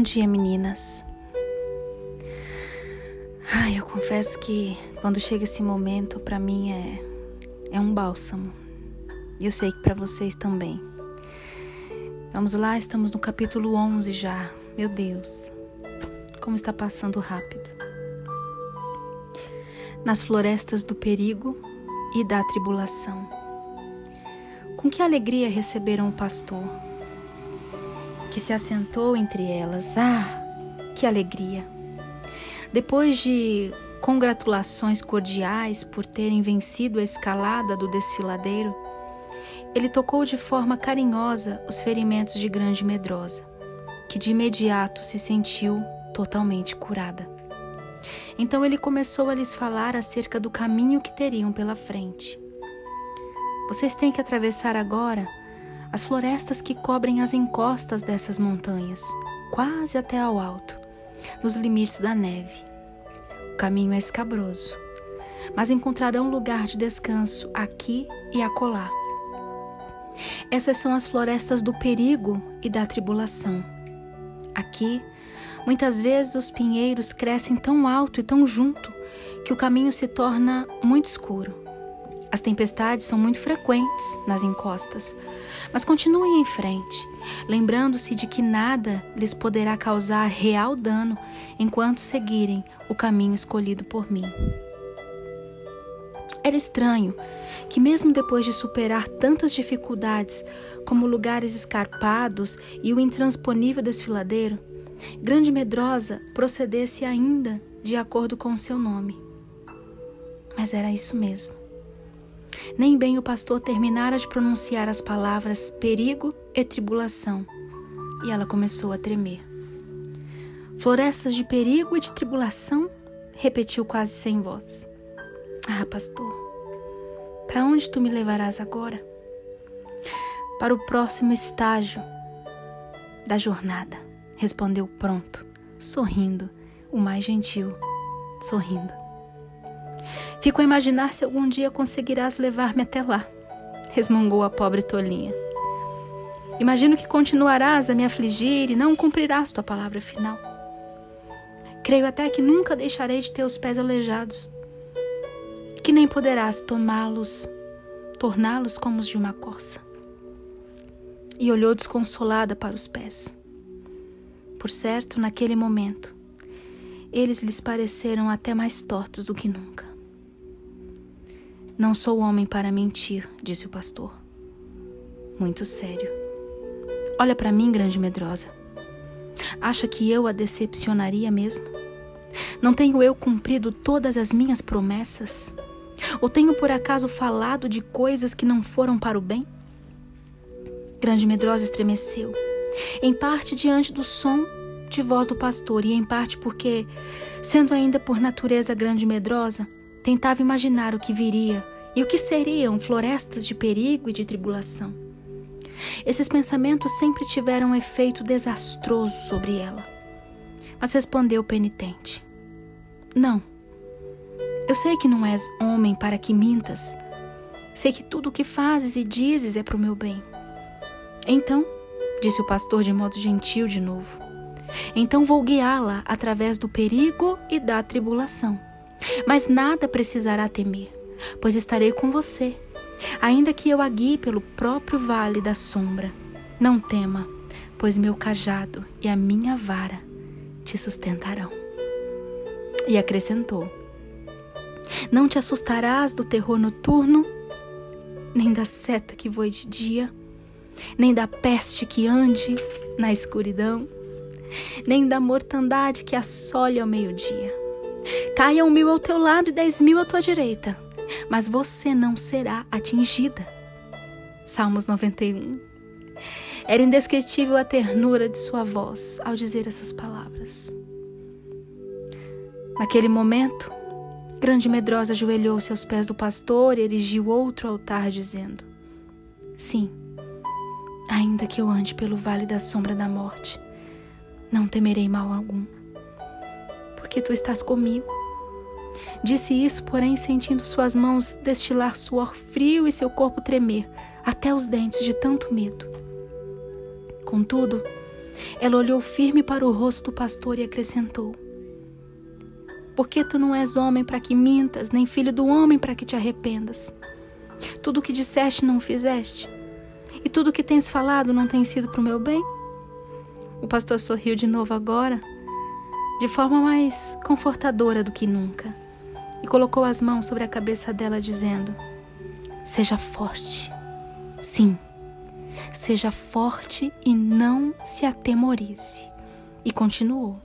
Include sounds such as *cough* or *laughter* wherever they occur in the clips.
Bom dia, meninas. Ai, eu confesso que quando chega esse momento, para mim é é um bálsamo. Eu sei que para vocês também. Vamos lá, estamos no capítulo 11 já. Meu Deus. Como está passando rápido. Nas florestas do perigo e da tribulação. Com que alegria receberam o pastor, que se assentou entre elas. Ah, que alegria! Depois de congratulações cordiais por terem vencido a escalada do desfiladeiro, ele tocou de forma carinhosa os ferimentos de Grande Medrosa, que de imediato se sentiu totalmente curada. Então ele começou a lhes falar acerca do caminho que teriam pela frente. Vocês têm que atravessar agora as florestas que cobrem as encostas dessas montanhas, quase até ao alto nos limites da neve. O caminho é escabroso, mas encontrarão lugar de descanso aqui e acolá. Essas são as florestas do perigo e da tribulação. Aqui, muitas vezes os pinheiros crescem tão alto e tão junto que o caminho se torna muito escuro. As tempestades são muito frequentes nas encostas, mas continuem em frente, lembrando-se de que nada lhes poderá causar real dano enquanto seguirem o caminho escolhido por mim. Era estranho que, mesmo depois de superar tantas dificuldades, como lugares escarpados e o intransponível desfiladeiro, Grande Medrosa procedesse ainda de acordo com seu nome. Mas era isso mesmo. Nem bem o pastor terminara de pronunciar as palavras perigo e tribulação, e ela começou a tremer. Florestas de perigo e de tribulação? repetiu quase sem voz. Ah, pastor, para onde tu me levarás agora? Para o próximo estágio da jornada, respondeu pronto, sorrindo, o mais gentil, sorrindo. Fico a imaginar se algum dia conseguirás levar-me até lá, resmungou a pobre tolinha. Imagino que continuarás a me afligir e não cumprirás tua palavra final. Creio até que nunca deixarei de ter os pés aleijados, que nem poderás tomá-los, torná-los como os de uma corça. E olhou desconsolada para os pés. Por certo, naquele momento, eles lhes pareceram até mais tortos do que nunca. Não sou homem para mentir, disse o pastor. Muito sério. Olha para mim, grande medrosa. Acha que eu a decepcionaria mesmo? Não tenho eu cumprido todas as minhas promessas? Ou tenho por acaso falado de coisas que não foram para o bem? Grande medrosa estremeceu, em parte diante do som de voz do pastor e em parte porque, sendo ainda por natureza grande medrosa, Tentava imaginar o que viria e o que seriam florestas de perigo e de tribulação. Esses pensamentos sempre tiveram um efeito desastroso sobre ela. Mas respondeu penitente: Não. Eu sei que não és homem para que mintas. Sei que tudo o que fazes e dizes é para o meu bem. Então, disse o pastor de modo gentil de novo, então vou guiá-la através do perigo e da tribulação mas nada precisará temer, pois estarei com você, ainda que eu a guie pelo próprio vale da sombra. Não tema, pois meu cajado e a minha vara te sustentarão. E acrescentou: Não te assustarás do terror noturno, nem da seta que voe de dia, nem da peste que ande na escuridão, nem da mortandade que assole ao meio-dia. Caiam mil ao teu lado e dez mil à tua direita, mas você não será atingida. Salmos 91. Era indescritível a ternura de sua voz ao dizer essas palavras. Naquele momento, Grande Medrosa ajoelhou-se aos pés do pastor e erigiu outro altar, dizendo: Sim, ainda que eu ande pelo vale da sombra da morte, não temerei mal algum porque tu estás comigo. Disse isso, porém, sentindo suas mãos destilar suor frio e seu corpo tremer, até os dentes de tanto medo. Contudo, ela olhou firme para o rosto do pastor e acrescentou: Porque tu não és homem para que mintas, nem filho do homem para que te arrependas? Tudo o que disseste não fizeste, e tudo o que tens falado não tem sido para o meu bem? O pastor sorriu de novo agora, de forma mais confortadora do que nunca, e colocou as mãos sobre a cabeça dela, dizendo: Seja forte. Sim, seja forte e não se atemorize. E continuou: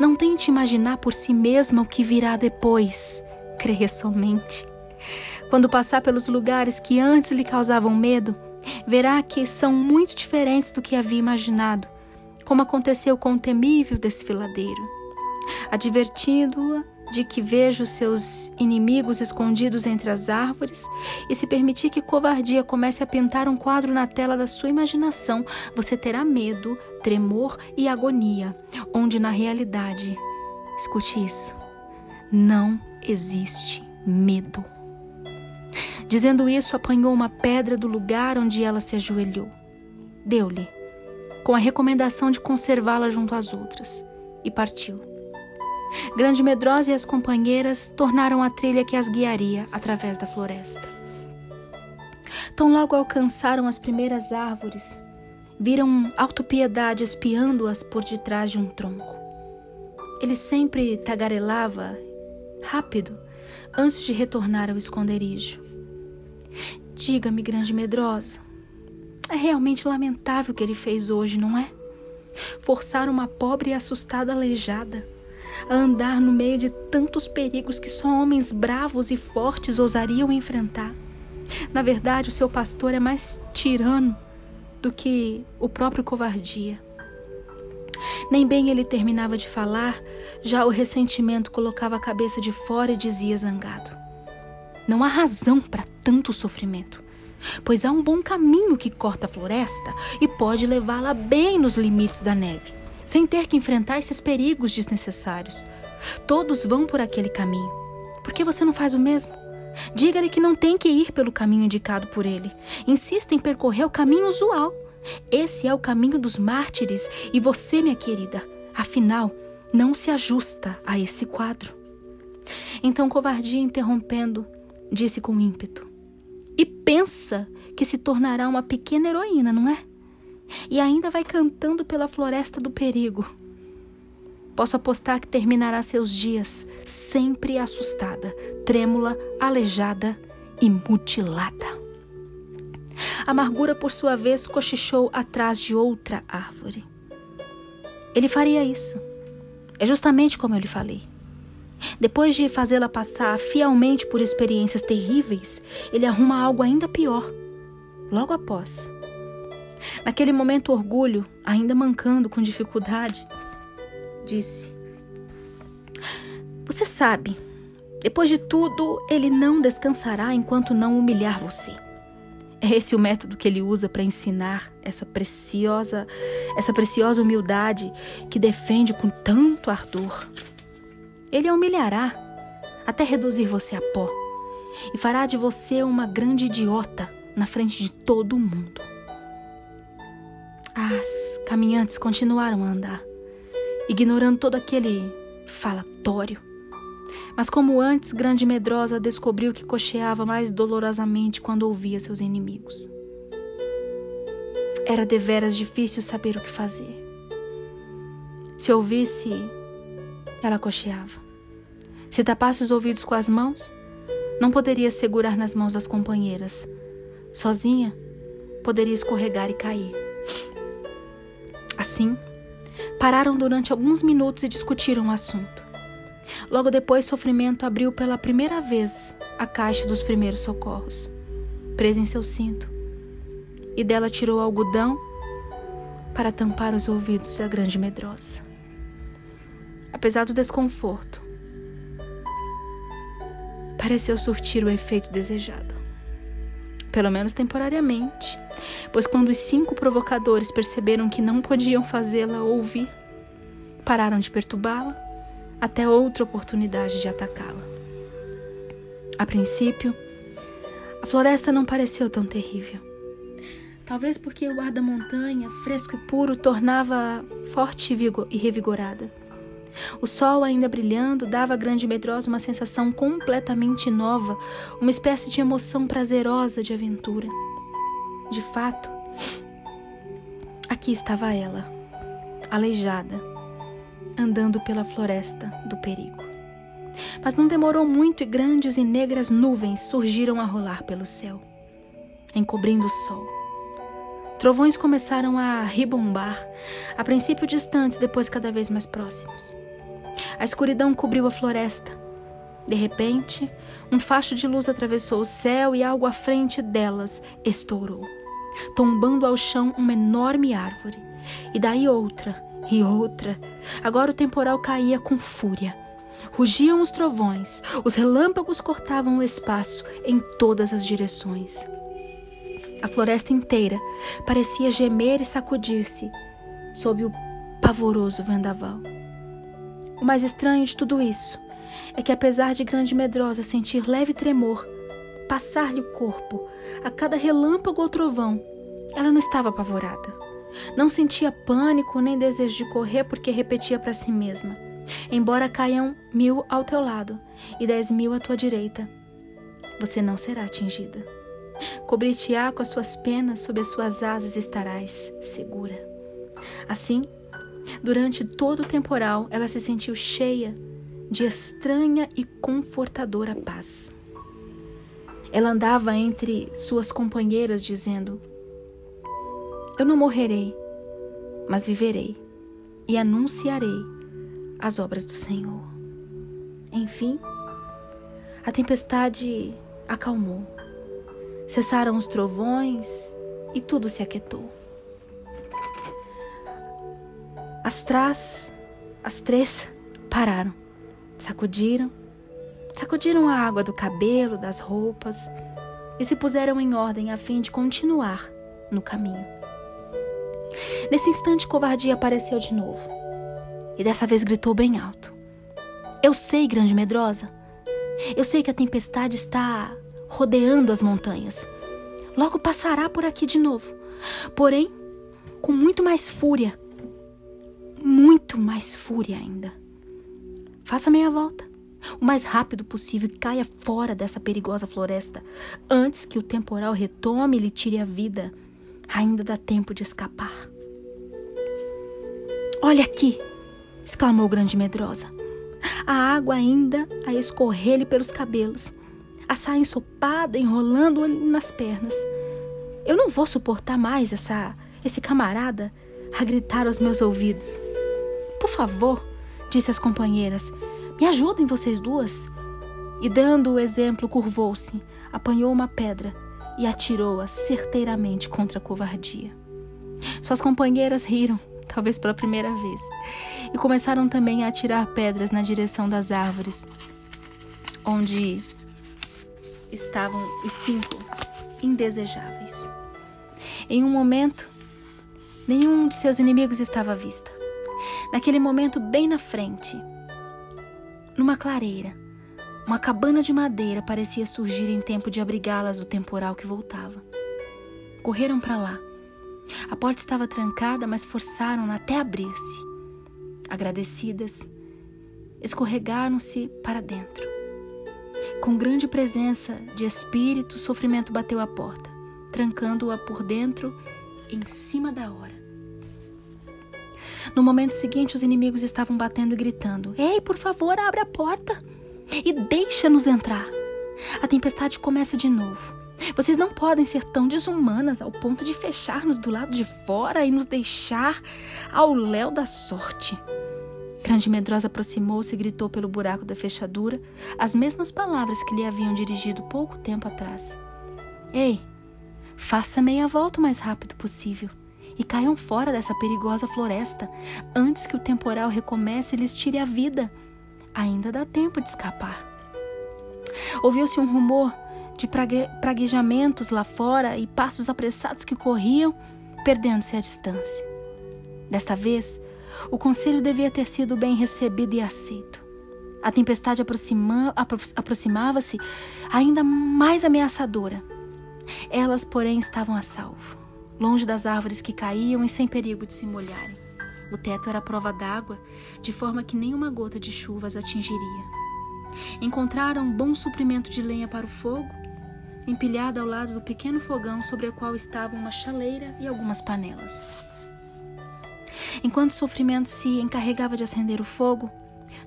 Não tente imaginar por si mesma o que virá depois. Creia somente. Quando passar pelos lugares que antes lhe causavam medo, verá que são muito diferentes do que havia imaginado, como aconteceu com o temível desfiladeiro. Advertindo-a de que veja os seus inimigos escondidos entre as árvores, e se permitir que covardia comece a pintar um quadro na tela da sua imaginação, você terá medo, tremor e agonia, onde na realidade, escute isso, não existe medo. Dizendo isso, apanhou uma pedra do lugar onde ela se ajoelhou. Deu-lhe, com a recomendação de conservá-la junto às outras, e partiu. Grande Medrosa e as companheiras tornaram a trilha que as guiaria através da floresta. Tão logo alcançaram as primeiras árvores, viram Autopiedade espiando-as por detrás de um tronco. Ele sempre tagarelava, rápido, antes de retornar ao esconderijo. Diga-me, Grande Medrosa, é realmente lamentável o que ele fez hoje, não é? Forçar uma pobre e assustada aleijada a andar no meio de tantos perigos que só homens bravos e fortes ousariam enfrentar. Na verdade, o seu pastor é mais tirano do que o próprio covardia. Nem bem ele terminava de falar, já o ressentimento colocava a cabeça de fora e dizia zangado: Não há razão para tanto sofrimento, pois há um bom caminho que corta a floresta e pode levá-la bem nos limites da neve sem ter que enfrentar esses perigos desnecessários. Todos vão por aquele caminho. Por que você não faz o mesmo? Diga-lhe que não tem que ir pelo caminho indicado por ele. Insista em percorrer o caminho usual. Esse é o caminho dos mártires e você, minha querida, afinal, não se ajusta a esse quadro. Então, covardia interrompendo, disse com ímpeto: E pensa que se tornará uma pequena heroína, não é? e ainda vai cantando pela floresta do perigo. Posso apostar que terminará seus dias sempre assustada, trêmula, aleijada e mutilada. Amargura, por sua vez, cochichou atrás de outra árvore. Ele faria isso. É justamente como eu lhe falei. Depois de fazê-la passar fielmente por experiências terríveis, ele arruma algo ainda pior. Logo após, Naquele momento, o orgulho, ainda mancando com dificuldade, disse: Você sabe, depois de tudo, ele não descansará enquanto não humilhar você. É esse o método que ele usa para ensinar essa preciosa, essa preciosa humildade que defende com tanto ardor. Ele a humilhará até reduzir você a pó e fará de você uma grande idiota na frente de todo mundo. As caminhantes continuaram a andar, ignorando todo aquele falatório. Mas, como antes, Grande Medrosa descobriu que cocheava mais dolorosamente quando ouvia seus inimigos. Era deveras difícil saber o que fazer. Se ouvisse, ela cocheava. Se tapasse os ouvidos com as mãos, não poderia segurar nas mãos das companheiras. Sozinha, poderia escorregar e cair. Assim, pararam durante alguns minutos e discutiram o assunto. Logo depois, Sofrimento abriu pela primeira vez a caixa dos primeiros socorros, presa em seu cinto, e dela tirou algodão para tampar os ouvidos da grande medrosa. Apesar do desconforto, pareceu surtir o efeito desejado. Pelo menos temporariamente pois quando os cinco provocadores perceberam que não podiam fazê-la ouvir, pararam de perturbá-la até outra oportunidade de atacá-la. A princípio, a floresta não pareceu tão terrível. Talvez porque o ar da montanha, fresco e puro, tornava forte e revigorada. O sol ainda brilhando dava à grande medrosa uma sensação completamente nova, uma espécie de emoção prazerosa de aventura. De fato, aqui estava ela, aleijada, andando pela floresta do perigo. Mas não demorou muito e grandes e negras nuvens surgiram a rolar pelo céu, encobrindo o sol. Trovões começaram a ribombar, a princípio distantes, depois cada vez mais próximos. A escuridão cobriu a floresta. De repente, um facho de luz atravessou o céu e algo à frente delas estourou, tombando ao chão uma enorme árvore. E daí outra, e outra. Agora o temporal caía com fúria. Rugiam os trovões, os relâmpagos cortavam o espaço em todas as direções. A floresta inteira parecia gemer e sacudir-se sob o pavoroso vendaval. O mais estranho de tudo isso é que, apesar de Grande Medrosa sentir leve tremor passar-lhe o corpo a cada relâmpago ou trovão, ela não estava apavorada. Não sentia pânico nem desejo de correr porque repetia para si mesma: Embora caiam mil ao teu lado e dez mil à tua direita, você não será atingida. Cobrir-te-á com as suas penas, sob as suas asas estarás segura. Assim, durante todo o temporal, ela se sentiu cheia de estranha e confortadora paz. Ela andava entre suas companheiras dizendo: Eu não morrerei, mas viverei e anunciarei as obras do Senhor. Enfim, a tempestade acalmou. Cessaram os trovões e tudo se aquietou. As trás, as três, pararam, sacudiram, sacudiram a água do cabelo, das roupas e se puseram em ordem a fim de continuar no caminho. Nesse instante, covardia apareceu de novo e dessa vez gritou bem alto: Eu sei, grande medrosa, eu sei que a tempestade está rodeando as montanhas. Logo passará por aqui de novo. Porém, com muito mais fúria. Muito mais fúria ainda. Faça meia volta, o mais rápido possível e caia fora dessa perigosa floresta antes que o temporal retome e lhe tire a vida. Ainda dá tempo de escapar. Olha aqui! exclamou grande medrosa. A água ainda a escorrer-lhe pelos cabelos a saia ensopada enrolando-lhe nas pernas. Eu não vou suportar mais essa esse camarada a gritar aos meus ouvidos. Por favor, disse às companheiras, me ajudem vocês duas. E dando o exemplo, curvou-se, apanhou uma pedra e atirou-a certeiramente contra a covardia. Suas companheiras riram, talvez pela primeira vez, e começaram também a atirar pedras na direção das árvores, onde estavam os cinco indesejáveis. Em um momento, nenhum de seus inimigos estava à vista. Naquele momento, bem na frente, numa clareira, uma cabana de madeira parecia surgir em tempo de abrigá-las do temporal que voltava. Correram para lá. A porta estava trancada, mas forçaram-na até abrir-se. Agradecidas, escorregaram-se para dentro. Com grande presença de espírito, o sofrimento bateu à porta, trancando-a por dentro em cima da hora. No momento seguinte, os inimigos estavam batendo e gritando: Ei, por favor, abre a porta e deixa-nos entrar. A tempestade começa de novo. Vocês não podem ser tão desumanas ao ponto de fechar-nos do lado de fora e nos deixar ao léu da sorte. Grande Medrosa aproximou-se e gritou pelo buraco da fechadura as mesmas palavras que lhe haviam dirigido pouco tempo atrás. Ei, faça meia volta o mais rápido possível e caiam fora dessa perigosa floresta antes que o temporal recomece e lhes tire a vida. Ainda dá tempo de escapar. Ouviu-se um rumor de prague praguejamentos lá fora e passos apressados que corriam, perdendo-se à distância. Desta vez, o conselho devia ter sido bem recebido e aceito. A tempestade aproxima, aproximava-se ainda mais ameaçadora. Elas, porém, estavam a salvo, longe das árvores que caíam e sem perigo de se molharem. O teto era prova d'água, de forma que nenhuma gota de chuva as atingiria. Encontraram bom suprimento de lenha para o fogo, empilhada ao lado do pequeno fogão sobre o qual estavam uma chaleira e algumas panelas. Enquanto o sofrimento se encarregava de acender o fogo,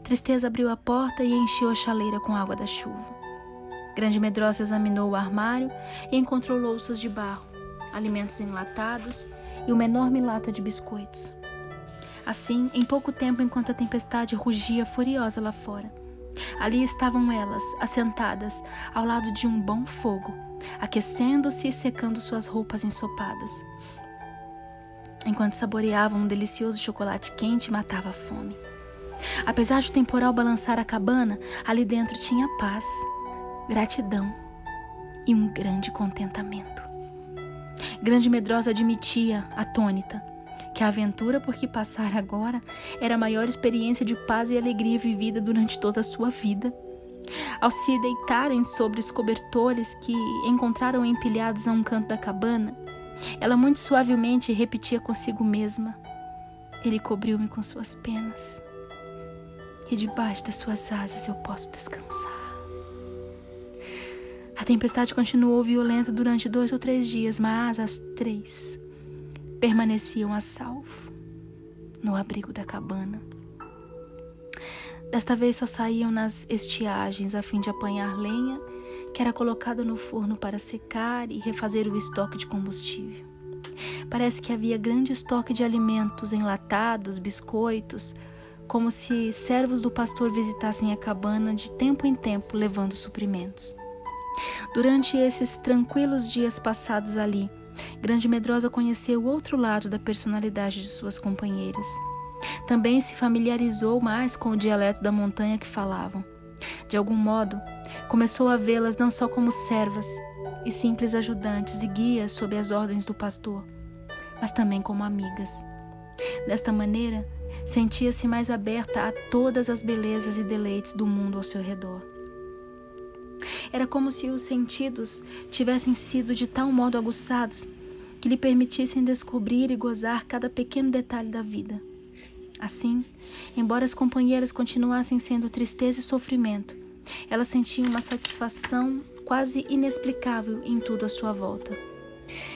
Tristeza abriu a porta e encheu a chaleira com água da chuva. Grande Medrosa examinou o armário e encontrou louças de barro, alimentos enlatados e uma enorme lata de biscoitos. Assim, em pouco tempo, enquanto a tempestade rugia furiosa lá fora, ali estavam elas, assentadas ao lado de um bom fogo, aquecendo-se e secando suas roupas ensopadas, enquanto saboreavam um delicioso chocolate quente matava a fome. Apesar de o temporal balançar a cabana, ali dentro tinha paz, gratidão e um grande contentamento. Grande Medrosa admitia, atônita, que a aventura por que passara agora era a maior experiência de paz e alegria vivida durante toda a sua vida. Ao se deitarem sobre os cobertores que encontraram empilhados a um canto da cabana, ela muito suavemente repetia consigo mesma: Ele cobriu-me com suas penas e debaixo das suas asas eu posso descansar. A tempestade continuou violenta durante dois ou três dias, mas as três permaneciam a salvo no abrigo da cabana. Desta vez só saíam nas estiagens a fim de apanhar lenha que era colocada no forno para secar e refazer o estoque de combustível. Parece que havia grande estoque de alimentos enlatados, biscoitos, como se servos do pastor visitassem a cabana de tempo em tempo levando suprimentos. Durante esses tranquilos dias passados ali, Grande Medrosa conheceu o outro lado da personalidade de suas companheiras. Também se familiarizou mais com o dialeto da montanha que falavam. De algum modo, começou a vê-las não só como servas e simples ajudantes e guias sob as ordens do pastor, mas também como amigas. Desta maneira, sentia-se mais aberta a todas as belezas e deleites do mundo ao seu redor. Era como se os sentidos tivessem sido de tal modo aguçados que lhe permitissem descobrir e gozar cada pequeno detalhe da vida. Assim, embora as companheiras continuassem sendo tristeza e sofrimento, ela sentia uma satisfação quase inexplicável em tudo à sua volta.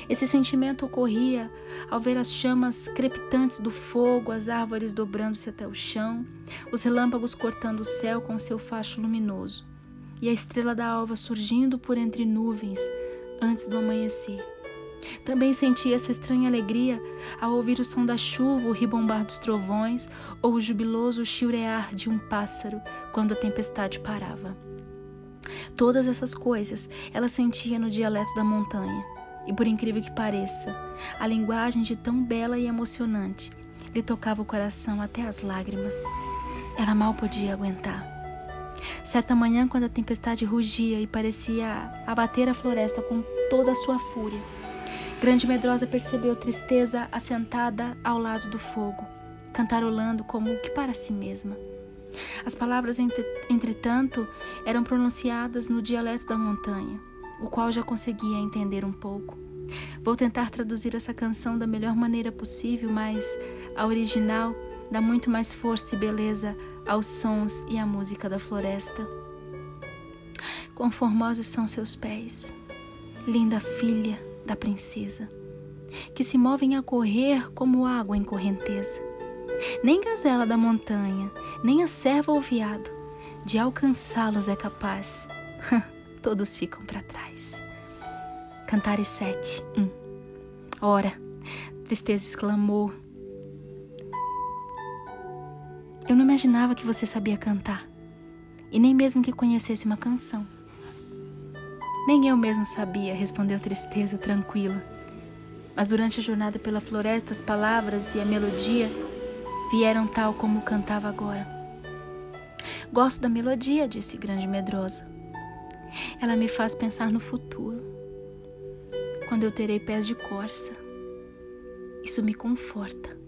Esse sentimento ocorria ao ver as chamas crepitantes do fogo, as árvores dobrando-se até o chão, os relâmpagos cortando o céu com seu facho luminoso, e a estrela da alva surgindo por entre nuvens antes do amanhecer. Também sentia essa estranha alegria ao ouvir o som da chuva, o ribombar dos trovões ou o jubiloso chiurear de um pássaro quando a tempestade parava. Todas essas coisas ela sentia no dialeto da montanha e por incrível que pareça, a linguagem de tão bela e emocionante lhe tocava o coração até as lágrimas. Ela mal podia aguentar. Certa manhã, quando a tempestade rugia e parecia abater a floresta com toda a sua fúria, Grande Medrosa percebeu tristeza assentada ao lado do fogo, cantarolando como que para si mesma. As palavras, entretanto, eram pronunciadas no dialeto da montanha o qual já conseguia entender um pouco. Vou tentar traduzir essa canção da melhor maneira possível, mas a original dá muito mais força e beleza aos sons e à música da floresta. Quão formosos são seus pés, linda filha da princesa, que se movem a correr como água em correnteza. Nem gazela da montanha, nem a serva ou viado, de alcançá-los é capaz. *laughs* todos ficam para trás. Cantares 7, 1. Ora, tristeza exclamou. Eu não imaginava que você sabia cantar, e nem mesmo que conhecesse uma canção. Nem eu mesmo sabia, respondeu Tristeza tranquila. Mas durante a jornada pela floresta, as palavras e a melodia vieram tal como cantava agora. Gosto da melodia, disse Grande Medrosa. Ela me faz pensar no futuro, quando eu terei pés de corça. Isso me conforta.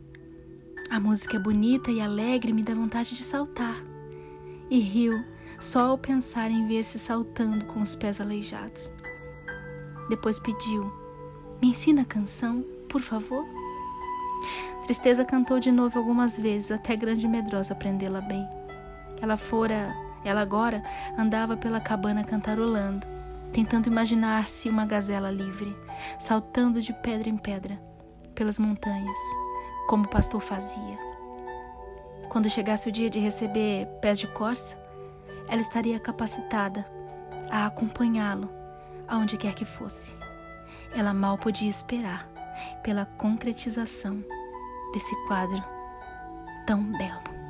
A música é bonita e alegre, me dá vontade de saltar. E rio só ao pensar em ver-se saltando com os pés aleijados. Depois pediu: Me ensina a canção. por favor? Tristeza cantou de novo algumas vezes, até grande medrosa aprendê-la bem. Ela fora, ela agora andava pela cabana cantarolando, tentando imaginar-se uma gazela livre, saltando de pedra em pedra pelas montanhas, como o pastor fazia. Quando chegasse o dia de receber pés de corça, ela estaria capacitada a acompanhá-lo aonde quer que fosse. Ela mal podia esperar pela concretização desse quadro tão belo.